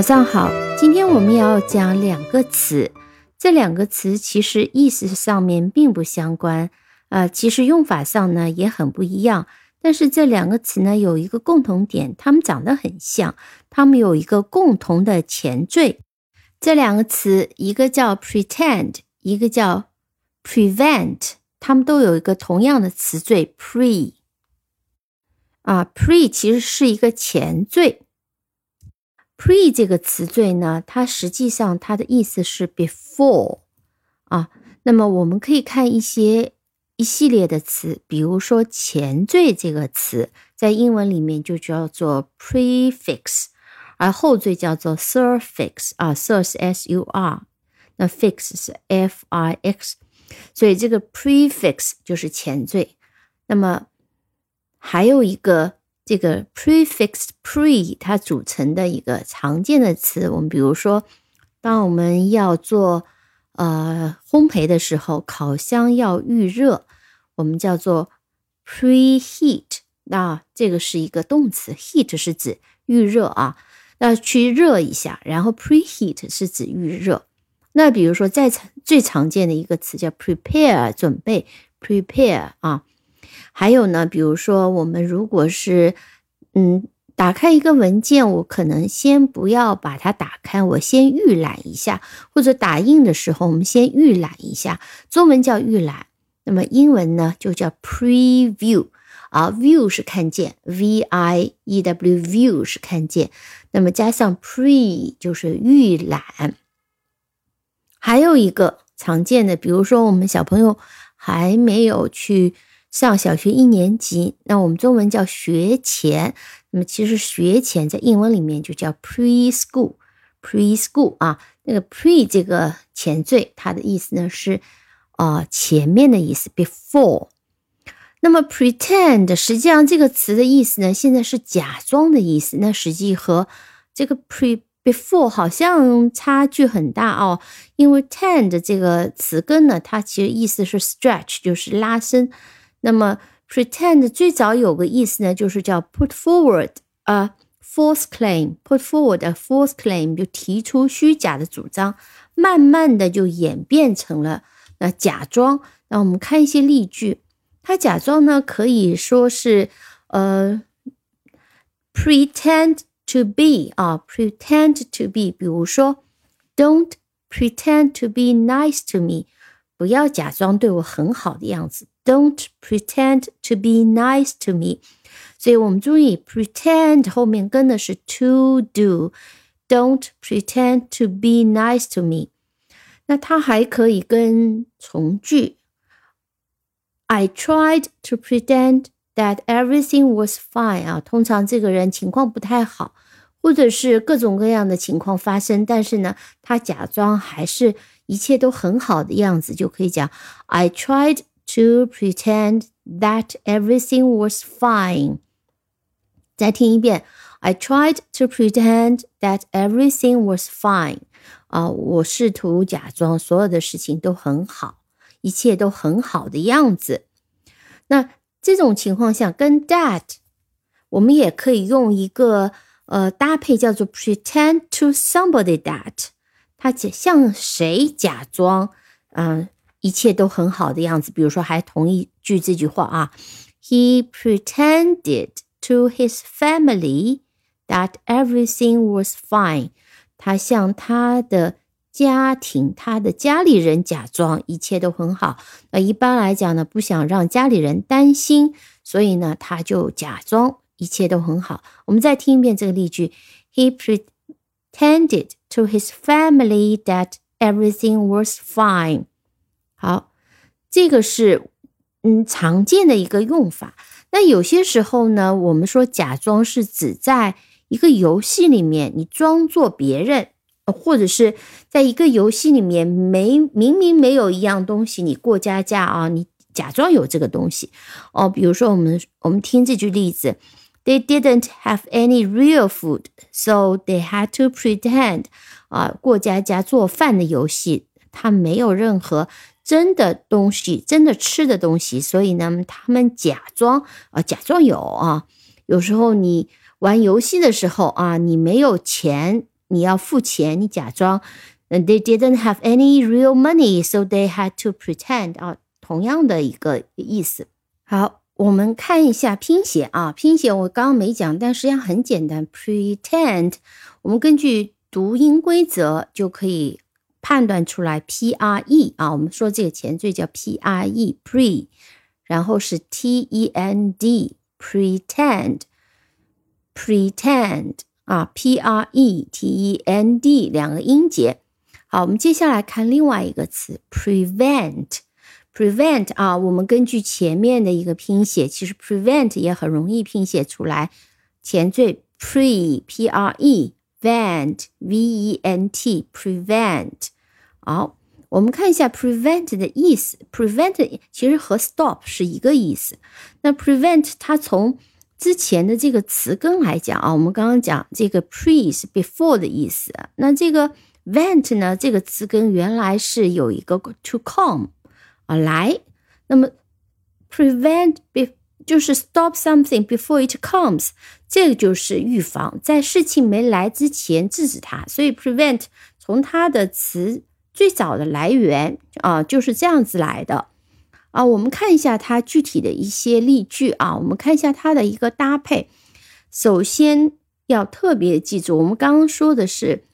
早上好，今天我们要讲两个词，这两个词其实意思上面并不相关，呃，其实用法上呢也很不一样。但是这两个词呢有一个共同点，它们长得很像，它们有一个共同的前缀。这两个词，一个叫 pretend，一个叫 prevent，它们都有一个同样的词缀 pre。啊，pre 其实是一个前缀。Pre 这个词缀呢，它实际上它的意思是 before。啊，那么我们可以看一些。一系列的词，比如说前缀这个词，在英文里面就叫做 prefix，而后缀叫做 suffix 啊，sur 是 s u r，那 fix 是 f i x，所以这个 prefix 就是前缀。那么还有一个这个 prefix pre 它组成的一个常见的词，我们比如说，当我们要做呃烘焙的时候，烤箱要预热。我们叫做 preheat，那这个是一个动词，heat 是指预热啊，那去热一下，然后 preheat 是指预热。那比如说，在最常见的一个词叫 prepare，准备 prepare 啊。还有呢，比如说我们如果是嗯打开一个文件，我可能先不要把它打开，我先预览一下，或者打印的时候我们先预览一下，中文叫预览。那么英文呢就叫 preview 啊，view 是看见，v i e w view 是看见，那么加上 pre 就是预览。还有一个常见的，比如说我们小朋友还没有去上小学一年级，那我们中文叫学前，那么其实学前在英文里面就叫 preschool，preschool 啊，那个 pre 这个前缀，它的意思呢是。啊，前面的意思，before。那么，pretend 实际上这个词的意思呢，现在是假装的意思。那实际和这个 pre before 好像差距很大哦，因为 tend 这个词根呢，它其实意思是 stretch，就是拉伸。那么，pretend 最早有个意思呢，就是叫 put forward a false claim，put forward a false claim 就提出虚假的主张，慢慢的就演变成了。那假装，那我们看一些例句。他假装呢，可以说是呃，pretend to be 啊，pretend to be。比如说，Don't pretend to be nice to me，不要假装对我很好的样子。Don't pretend to be nice to me。所以我们注意，pretend 后面跟的是 to do。Don't pretend to be nice to me。那它还可以跟从句，I tried to pretend that everything was fine 啊，通常这个人情况不太好，或者是各种各样的情况发生，但是呢，他假装还是一切都很好的样子，就可以讲 I tried to pretend that everything was fine。再听一遍，I tried to pretend that everything was fine。啊，我试图假装所有的事情都很好，一切都很好的样子。那这种情况下，跟 that 我们也可以用一个呃搭配，叫做 pretend to somebody that，他假向谁假装，嗯， 一切都很好的样子。比如说，还同一句这句话啊，He pretended to his family that everything was fine。他向他的家庭、他的家里人假装一切都很好。那一般来讲呢，不想让家里人担心，所以呢，他就假装一切都很好。我们再听一遍这个例句：He pretended to his family that everything was fine。好，这个是嗯常见的一个用法。那有些时候呢，我们说假装是指在。一个游戏里面，你装作别人，或者是在一个游戏里面没明明没有一样东西，你过家家啊，你假装有这个东西哦。比如说，我们我们听这句例子：They didn't have any real food, so they had to pretend。啊，过家家做饭的游戏，他没有任何真的东西，真的吃的东西，所以呢，他们假装啊，假装有啊。有时候你。玩游戏的时候啊，你没有钱你要付钱，你假装。嗯 They didn't have any real money, so they had to pretend 啊，同样的一个意思。好，我们看一下拼写啊，拼写我刚刚没讲，但实际上很简单。Pretend，我们根据读音规则就可以判断出来，P R E 啊，我们说这个前缀叫 P R E，pre，然后是 T E N D，pretend，pretend 啊，P R E T E N D 两个音节。好，我们接下来看另外一个词，prevent。prevent 啊，我们根据前面的一个拼写，其实 prevent 也很容易拼写出来。前缀 pre p r e vent v e n t prevent。好，我们看一下 prevent 的意思。prevent 其实和 stop 是一个意思。那 prevent 它从之前的这个词根来讲啊，我们刚刚讲这个 pre 是 before 的意思。那这个 vent 呢？这个词根原来是有一个 to come 啊来，那么 prevent be 就是 stop something before it comes，这个就是预防，在事情没来之前制止它。所以 prevent 从它的词最早的来源啊就是这样子来的啊。我们看一下它具体的一些例句啊，我们看一下它的一个搭配。首先要特别记住，我们刚刚说的是。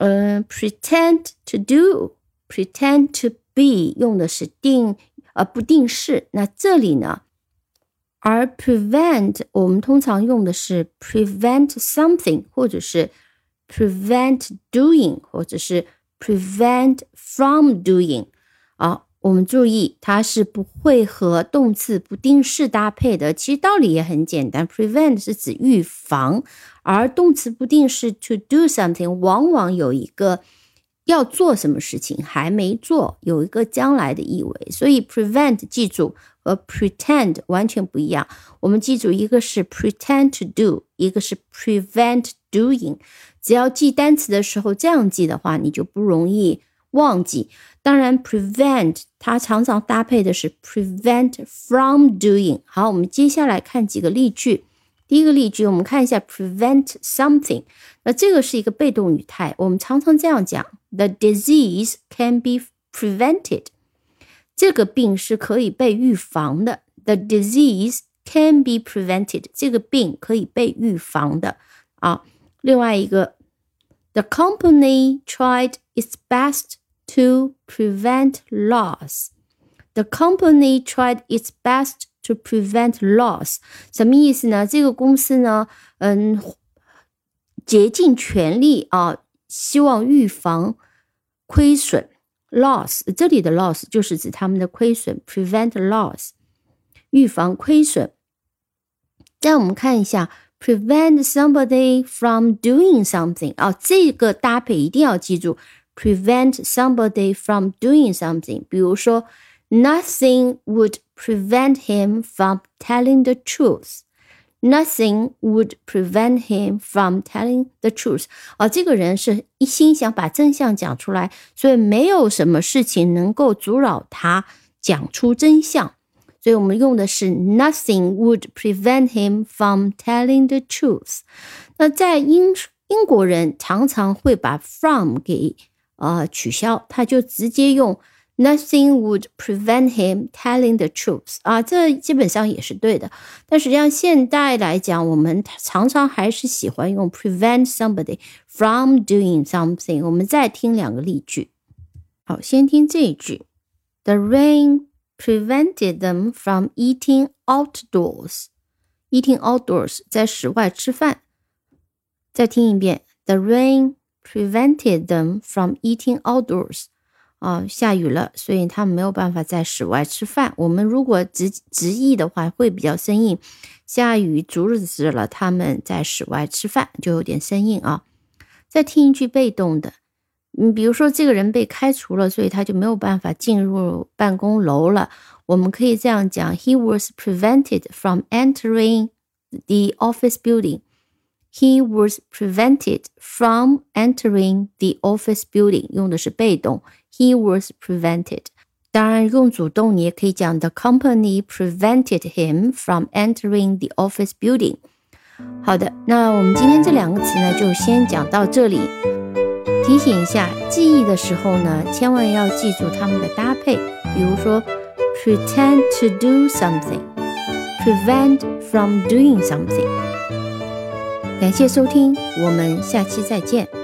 嗯，pretend to do，pretend to be 用的是定呃不定式。那这里呢，而 prevent 我们通常用的是 prevent something，或者是 prevent doing，或者是 prevent from doing。啊，我们注意它是不会和动词不定式搭配的。其实道理也很简单，prevent 是指预防。而动词不定式 to do something 往往有一个要做什么事情还没做，有一个将来的意味。所以 prevent 记住和 pretend 完全不一样。我们记住，一个是 pretend to do，一个是 prevent doing。只要记单词的时候这样记的话，你就不容易忘记。当然，prevent 它常常搭配的是 prevent from doing。好，我们接下来看几个例句。第一个例句，我们看一下 prevent something，那这个是一个被动语态，我们常常这样讲 ：the disease can be prevented，这个病是可以被预防的。the disease can be prevented，这个病可以被预防的啊。另外一个，the company tried its best to prevent loss。The company tried its best to prevent loss，什么意思呢？这个公司呢，嗯，竭尽全力啊， 希望预防亏损。loss 这里的 loss 就是指他们的亏损，prevent loss，预防亏损。再我们看一下，prevent somebody from doing something 啊，这个搭配一定要记住，prevent somebody from doing something。比如说。Nothing would prevent him from telling the truth. Nothing would prevent him from telling the truth. 啊，这个人是一心想把真相讲出来，所以没有什么事情能够阻扰他讲出真相。所以我们用的是 Nothing would prevent him from telling the truth。那在英英国人常常会把 from 给呃取消，他就直接用。Nothing would prevent him telling the truth 啊，这基本上也是对的。但实际上，现代来讲，我们常常还是喜欢用 prevent somebody from doing something。我们再听两个例句。好，先听这一句：The rain prevented them from eating outdoors. Eating outdoors 在室外吃饭。再听一遍：The rain prevented them from eating outdoors. 啊，下雨了，所以他们没有办法在室外吃饭。我们如果直直译的话，会比较生硬。下雨阻止了他们在室外吃饭，就有点生硬啊。再听一句被动的，你，比如说这个人被开除了，所以他就没有办法进入办公楼了。我们可以这样讲：He was prevented from entering the office building. He was prevented from entering the office building，用的是被动。He was prevented。当然，用主动你也可以讲 The company prevented him from entering the office building. 好的，那我们今天这两个词呢，就先讲到这里。提醒一下，记忆的时候呢，千万要记住它们的搭配，比如说 pretend to do something，prevent from doing something。感谢收听我们下期再见。